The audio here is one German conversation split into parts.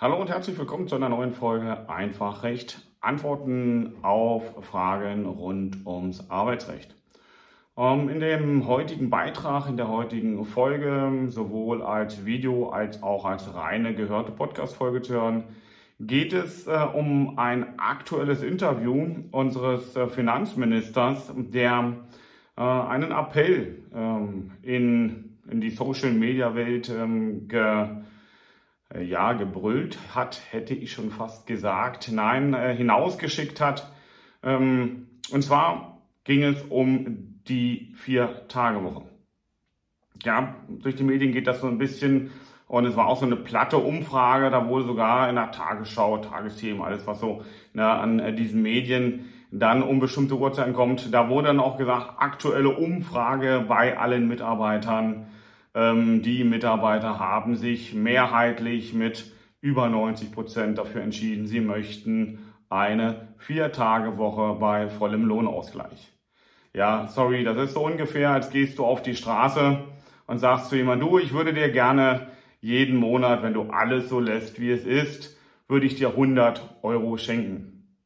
Hallo und herzlich willkommen zu einer neuen Folge Einfach Recht. Antworten auf Fragen rund ums Arbeitsrecht. Ähm, in dem heutigen Beitrag, in der heutigen Folge, sowohl als Video als auch als reine gehörte Podcast-Folge zu hören, geht es äh, um ein aktuelles Interview unseres äh, Finanzministers, der äh, einen Appell ähm, in, in die Social-Media-Welt ähm, ge ja, gebrüllt hat, hätte ich schon fast gesagt, nein, äh, hinausgeschickt hat. Ähm, und zwar ging es um die Vier-Tage-Woche. Ja, durch die Medien geht das so ein bisschen und es war auch so eine platte Umfrage, da wurde sogar in der Tagesschau, Tagesthemen, alles was so ne, an äh, diesen Medien dann um bestimmte Uhrzeiten kommt, da wurde dann auch gesagt, aktuelle Umfrage bei allen Mitarbeitern die Mitarbeiter haben sich mehrheitlich mit über 90 Prozent dafür entschieden, sie möchten eine Vier-Tage-Woche bei vollem Lohnausgleich. Ja, sorry, das ist so ungefähr, als gehst du auf die Straße und sagst zu jemandem, du, ich würde dir gerne jeden Monat, wenn du alles so lässt, wie es ist, würde ich dir 100 Euro schenken.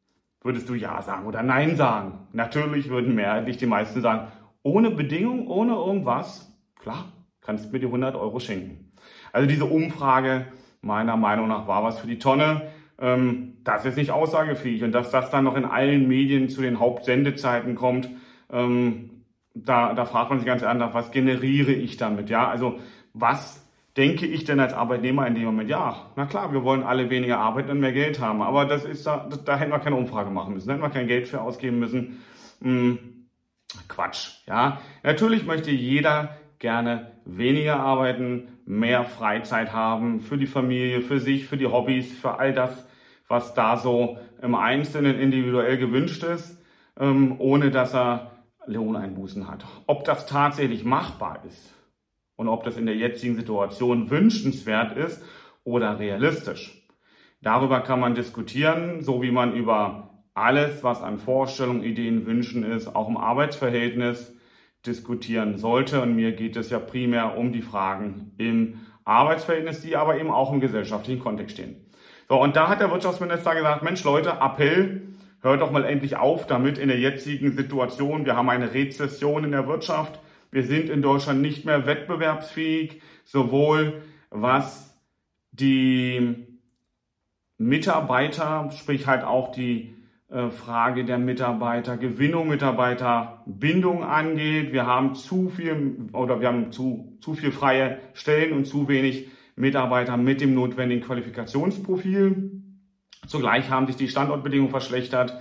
Würdest du Ja sagen oder Nein sagen? Natürlich würden mehrheitlich die meisten sagen, ohne Bedingung, ohne irgendwas, klar, kannst mir die 100 Euro schenken. Also diese Umfrage meiner Meinung nach war was für die Tonne. Ähm, das ist nicht aussagefähig und dass das dann noch in allen Medien zu den Hauptsendezeiten kommt, ähm, da, da fragt man sich ganz anders, was generiere ich damit? Ja, also was denke ich denn als Arbeitnehmer in dem Moment? Ja, na klar, wir wollen alle weniger arbeiten und mehr Geld haben, aber das ist da, da hätten wir keine Umfrage machen müssen, da hätten wir kein Geld für ausgeben müssen. Hm, Quatsch, ja. Natürlich möchte jeder gerne weniger arbeiten, mehr Freizeit haben für die Familie, für sich, für die Hobbys, für all das, was da so im Einzelnen individuell gewünscht ist, ähm, ohne dass er Lohneinbußen hat. Ob das tatsächlich machbar ist und ob das in der jetzigen Situation wünschenswert ist oder realistisch. Darüber kann man diskutieren, so wie man über alles, was an Vorstellungen, Ideen, Wünschen ist, auch im Arbeitsverhältnis diskutieren sollte. Und mir geht es ja primär um die Fragen im Arbeitsverhältnis, die aber eben auch im gesellschaftlichen Kontext stehen. So, und da hat der Wirtschaftsminister gesagt, Mensch Leute, Appell, hört doch mal endlich auf damit in der jetzigen Situation. Wir haben eine Rezession in der Wirtschaft. Wir sind in Deutschland nicht mehr wettbewerbsfähig, sowohl was die Mitarbeiter, sprich halt auch die Frage der Mitarbeitergewinnung, Mitarbeiterbindung angeht. Wir haben zu viel oder wir haben zu, zu viel freie Stellen und zu wenig Mitarbeiter mit dem notwendigen Qualifikationsprofil. Zugleich haben sich die Standortbedingungen verschlechtert.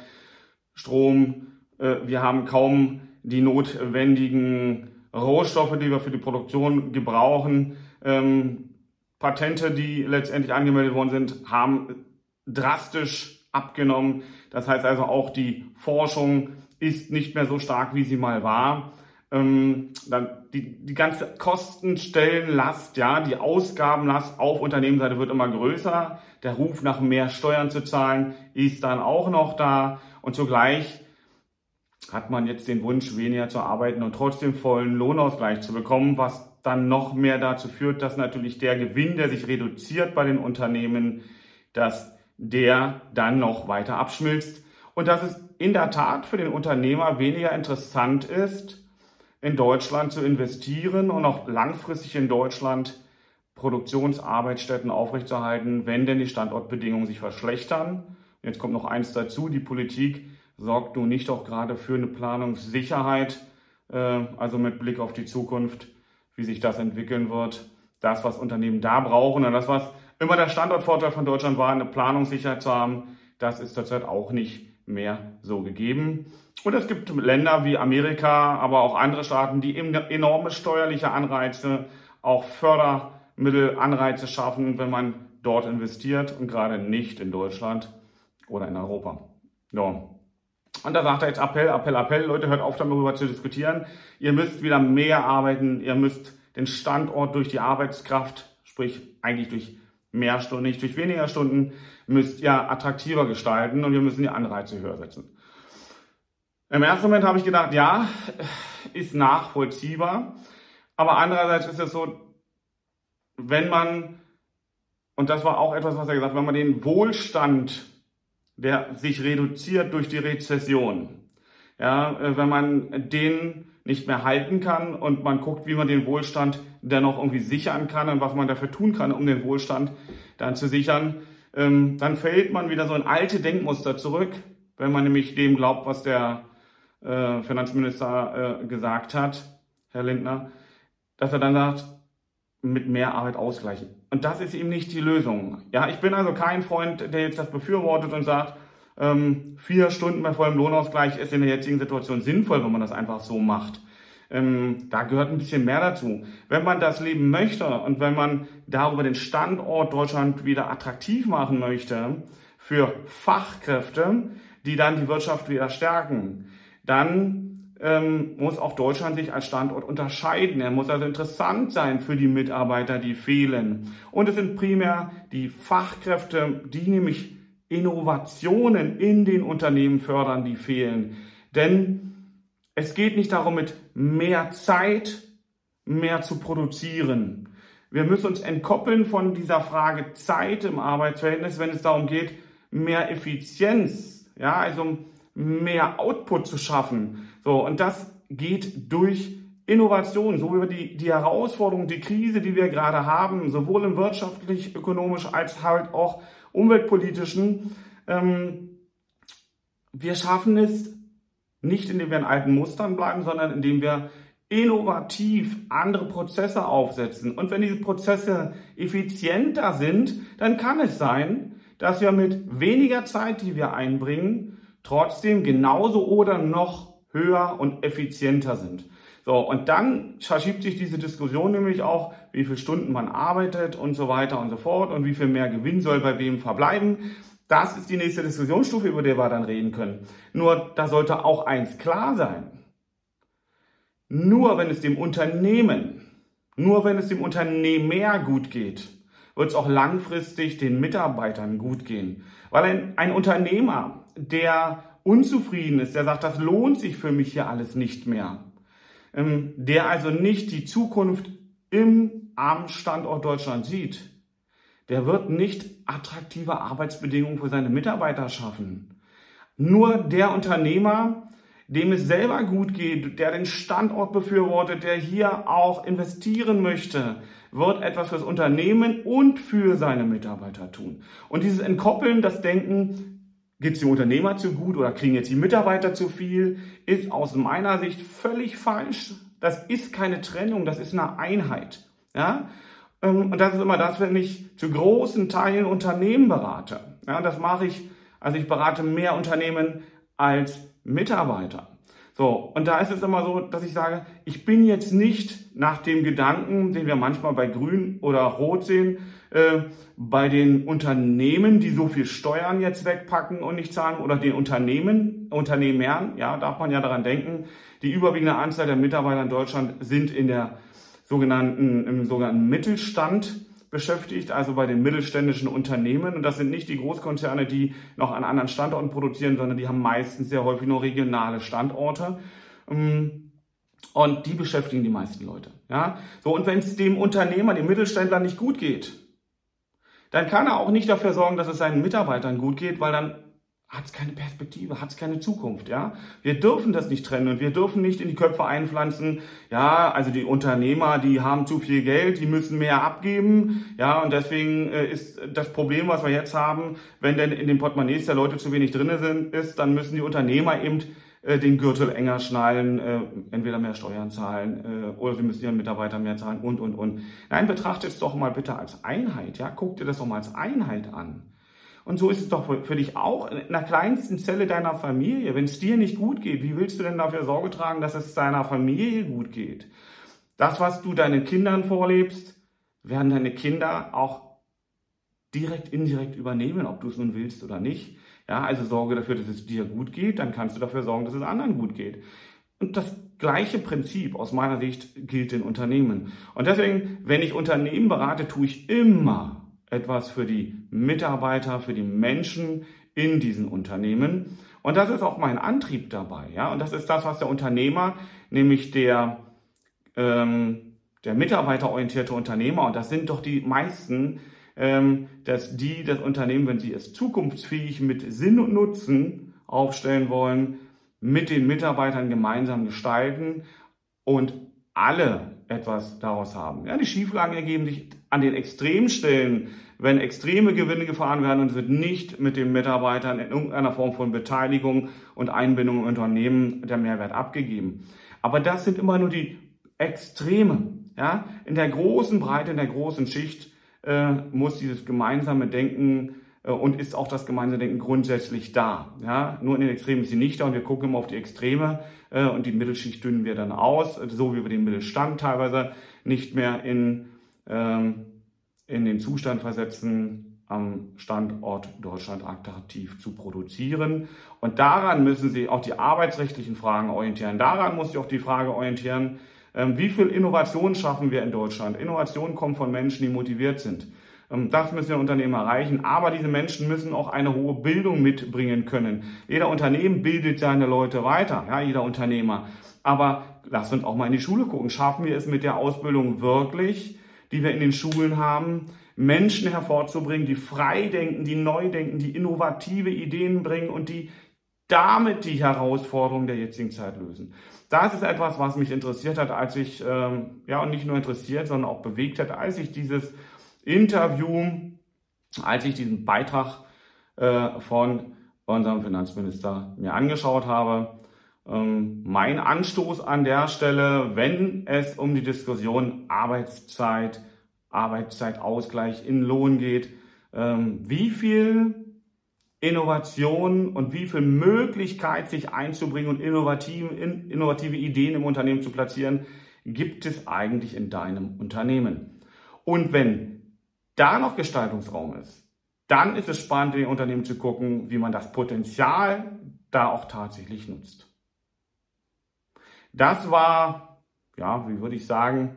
Strom, äh, wir haben kaum die notwendigen Rohstoffe, die wir für die Produktion gebrauchen. Ähm, Patente, die letztendlich angemeldet worden sind, haben drastisch abgenommen. Das heißt also auch die Forschung ist nicht mehr so stark, wie sie mal war. Ähm, dann die, die ganze Kostenstellenlast, ja, die Ausgabenlast auf Unternehmensseite wird immer größer. Der Ruf nach mehr Steuern zu zahlen ist dann auch noch da. Und zugleich hat man jetzt den Wunsch, weniger zu arbeiten und trotzdem vollen Lohnausgleich zu bekommen, was dann noch mehr dazu führt, dass natürlich der Gewinn, der sich reduziert bei den Unternehmen, dass der dann noch weiter abschmilzt und dass es in der Tat für den Unternehmer weniger interessant ist, in Deutschland zu investieren und auch langfristig in Deutschland Produktionsarbeitsstätten aufrechtzuerhalten, wenn denn die Standortbedingungen sich verschlechtern. Jetzt kommt noch eins dazu, die Politik sorgt nun nicht auch gerade für eine Planungssicherheit, äh, also mit Blick auf die Zukunft, wie sich das entwickeln wird. Das, was Unternehmen da brauchen und das, was immer der Standortvorteil von Deutschland war, eine Planungssicherheit zu haben. Das ist zurzeit auch nicht mehr so gegeben. Und es gibt Länder wie Amerika, aber auch andere Staaten, die enorme steuerliche Anreize, auch Fördermittel, Anreize schaffen, wenn man dort investiert und gerade nicht in Deutschland oder in Europa. So. Und da sagt er jetzt Appell, Appell, Appell, Leute, hört auf darüber zu diskutieren. Ihr müsst wieder mehr arbeiten, ihr müsst den Standort durch die Arbeitskraft, sprich eigentlich durch mehr Stunden, nicht durch weniger Stunden, müsst ihr attraktiver gestalten und wir müssen die Anreize höher setzen. Im ersten Moment habe ich gedacht, ja, ist nachvollziehbar. Aber andererseits ist es so, wenn man und das war auch etwas, was er gesagt hat, wenn man den Wohlstand, der sich reduziert durch die Rezession, ja, wenn man den nicht mehr halten kann und man guckt, wie man den Wohlstand dennoch irgendwie sichern kann und was man dafür tun kann, um den Wohlstand dann zu sichern, ähm, dann fällt man wieder so in alte Denkmuster zurück, wenn man nämlich dem glaubt, was der äh, Finanzminister äh, gesagt hat, Herr Lindner, dass er dann sagt, mit mehr Arbeit ausgleichen. Und das ist eben nicht die Lösung. Ja, ich bin also kein Freund, der jetzt das befürwortet und sagt, ähm, vier Stunden bei vollem Lohnausgleich ist in der jetzigen Situation sinnvoll, wenn man das einfach so macht. Ähm, da gehört ein bisschen mehr dazu. Wenn man das leben möchte und wenn man darüber den Standort Deutschland wieder attraktiv machen möchte für Fachkräfte, die dann die Wirtschaft wieder stärken, dann ähm, muss auch Deutschland sich als Standort unterscheiden. Er muss also interessant sein für die Mitarbeiter, die fehlen. Und es sind primär die Fachkräfte, die nämlich Innovationen in den Unternehmen fördern, die fehlen. Denn es geht nicht darum, mit mehr Zeit mehr zu produzieren. Wir müssen uns entkoppeln von dieser Frage Zeit im Arbeitsverhältnis, wenn es darum geht, mehr Effizienz, ja, also mehr Output zu schaffen. So, und das geht durch Innovation, so wie wir die, die Herausforderung, die Krise, die wir gerade haben, sowohl im wirtschaftlich, ökonomisch als halt auch umweltpolitischen, ähm, wir schaffen es nicht, indem wir in alten Mustern bleiben, sondern indem wir innovativ andere Prozesse aufsetzen. Und wenn diese Prozesse effizienter sind, dann kann es sein, dass wir mit weniger Zeit, die wir einbringen, trotzdem genauso oder noch höher und effizienter sind. So, und dann verschiebt sich diese Diskussion nämlich auch, wie viele Stunden man arbeitet und so weiter und so fort und wie viel mehr Gewinn soll bei wem verbleiben. Das ist die nächste Diskussionsstufe, über die wir dann reden können. Nur, da sollte auch eins klar sein. Nur wenn es dem Unternehmen, nur wenn es dem Unternehmer gut geht, wird es auch langfristig den Mitarbeitern gut gehen. Weil ein, ein Unternehmer, der unzufrieden ist, der sagt, das lohnt sich für mich hier alles nicht mehr, der also nicht die Zukunft im armen Standort Deutschland sieht, der wird nicht attraktive Arbeitsbedingungen für seine Mitarbeiter schaffen. Nur der Unternehmer, dem es selber gut geht, der den Standort befürwortet, der hier auch investieren möchte, wird etwas fürs Unternehmen und für seine Mitarbeiter tun. Und dieses Entkoppeln, das Denken, geht es dem Unternehmer zu gut oder kriegen jetzt die Mitarbeiter zu viel, ist aus meiner Sicht völlig falsch. Das ist keine Trennung, das ist eine Einheit. Ja? Ähm, und das ist immer das, wenn ich zu großen Teilen Unternehmen berate. Ja, das mache ich, also ich berate mehr Unternehmen als Mitarbeiter. So, und da ist es immer so, dass ich sage, ich bin jetzt nicht nach dem Gedanken, den wir manchmal bei Grün oder Rot sehen, äh, bei den Unternehmen, die so viel Steuern jetzt wegpacken und nicht zahlen, oder den Unternehmen, Unternehmern, ja, darf man ja daran denken, die überwiegende Anzahl der Mitarbeiter in Deutschland sind in der sogenannten, im sogenannten Mittelstand beschäftigt, also bei den mittelständischen Unternehmen. Und das sind nicht die Großkonzerne, die noch an anderen Standorten produzieren, sondern die haben meistens sehr häufig nur regionale Standorte. Ähm, und die beschäftigen die meisten Leute. Ja? So, und wenn es dem Unternehmer, dem Mittelständler nicht gut geht, dann kann er auch nicht dafür sorgen, dass es seinen Mitarbeitern gut geht, weil dann hat es keine Perspektive, hat es keine Zukunft, ja. Wir dürfen das nicht trennen und wir dürfen nicht in die Köpfe einpflanzen, ja, also die Unternehmer, die haben zu viel Geld, die müssen mehr abgeben, ja, und deswegen äh, ist das Problem, was wir jetzt haben, wenn denn in den Portemonnaies der Leute zu wenig drinne sind, ist, dann müssen die Unternehmer eben äh, den Gürtel enger schnallen, äh, entweder mehr Steuern zahlen oder sie müssen ihren Mitarbeitern mehr zahlen und, und, und. Nein, betrachtet es doch mal bitte als Einheit, ja, guck dir das doch mal als Einheit an. Und so ist es doch für dich auch in der kleinsten Zelle deiner Familie. Wenn es dir nicht gut geht, wie willst du denn dafür Sorge tragen, dass es deiner Familie gut geht? Das, was du deinen Kindern vorlebst, werden deine Kinder auch direkt, indirekt übernehmen, ob du es nun willst oder nicht. Ja, also sorge dafür, dass es dir gut geht, dann kannst du dafür sorgen, dass es anderen gut geht. Und das gleiche Prinzip aus meiner Sicht gilt in Unternehmen. Und deswegen, wenn ich Unternehmen berate, tue ich immer etwas für die Mitarbeiter, für die Menschen in diesen Unternehmen. Und das ist auch mein Antrieb dabei. Ja? Und das ist das, was der Unternehmer, nämlich der, ähm, der mitarbeiterorientierte Unternehmer, und das sind doch die meisten, ähm, dass die das Unternehmen, wenn sie es zukunftsfähig mit Sinn und Nutzen aufstellen wollen, mit den Mitarbeitern gemeinsam gestalten und alle etwas daraus haben. Ja, die Schieflagen ergeben sich an den Extremstellen, wenn extreme Gewinne gefahren werden und wird nicht mit den Mitarbeitern in irgendeiner Form von Beteiligung und Einbindung im Unternehmen der Mehrwert abgegeben. Aber das sind immer nur die Extreme. Ja, in der großen Breite, in der großen Schicht äh, muss dieses gemeinsame Denken und ist auch das gemeinsame Denken grundsätzlich da. Ja, nur in den Extremen ist sie nicht da und wir gucken immer auf die Extreme äh, und die Mittelschicht dünnen wir dann aus, so wie wir den Mittelstand teilweise nicht mehr in, ähm, in den Zustand versetzen, am Standort Deutschland attraktiv zu produzieren. Und daran müssen Sie auch die arbeitsrechtlichen Fragen orientieren. Daran muss sich auch die Frage orientieren, ähm, wie viel Innovation schaffen wir in Deutschland? Innovation kommt von Menschen, die motiviert sind. Ähm, das müssen wir Unternehmen erreichen. Aber diese Menschen müssen auch eine hohe Bildung mitbringen können. Jeder Unternehmen bildet seine Leute weiter, ja, jeder Unternehmer. Aber lasst uns auch mal in die Schule gucken. Schaffen wir es mit der Ausbildung wirklich, die wir in den Schulen haben, Menschen hervorzubringen, die frei denken, die neu denken, die innovative Ideen bringen und die damit die Herausforderungen der jetzigen Zeit lösen. Das ist etwas, was mich interessiert hat, als ich, ähm, ja, und nicht nur interessiert, sondern auch bewegt hat, als ich dieses Interview, als ich diesen Beitrag äh, von unserem Finanzminister mir angeschaut habe. Ähm, mein Anstoß an der Stelle, wenn es um die Diskussion Arbeitszeit, Arbeitszeitausgleich in Lohn geht, ähm, wie viel Innovation und wie viel Möglichkeit, sich einzubringen und innovative, innovative Ideen im Unternehmen zu platzieren, gibt es eigentlich in deinem Unternehmen. Und wenn da noch Gestaltungsraum ist, dann ist es spannend, in den Unternehmen zu gucken, wie man das Potenzial da auch tatsächlich nutzt. Das war, ja, wie würde ich sagen,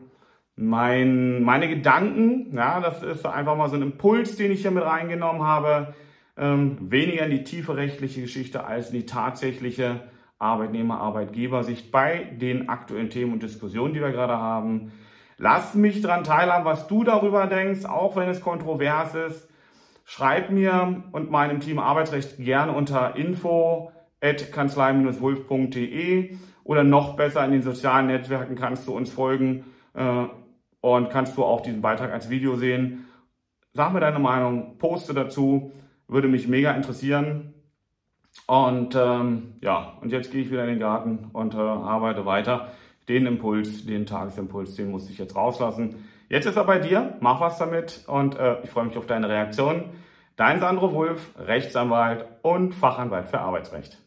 mein, meine Gedanken. Ja, das ist einfach mal so ein Impuls, den ich hier mit reingenommen habe. Ähm, weniger in die tiefe rechtliche Geschichte als in die tatsächliche Arbeitnehmer-Arbeitgeber-Sicht bei den aktuellen Themen und Diskussionen, die wir gerade haben. Lass mich daran teilhaben, was du darüber denkst, auch wenn es kontrovers ist. Schreib mir und meinem Team Arbeitsrecht gerne unter info at kanzlei-wulf.de oder noch besser in den sozialen Netzwerken kannst du uns folgen äh, und kannst du auch diesen Beitrag als Video sehen. Sag mir deine Meinung, poste dazu, würde mich mega interessieren. Und ähm, ja, und jetzt gehe ich wieder in den Garten und äh, arbeite weiter den Impuls, den Tagesimpuls, den muss ich jetzt rauslassen. Jetzt ist er bei dir, mach was damit und äh, ich freue mich auf deine Reaktion. Dein Sandro Wulf, Rechtsanwalt und Fachanwalt für Arbeitsrecht.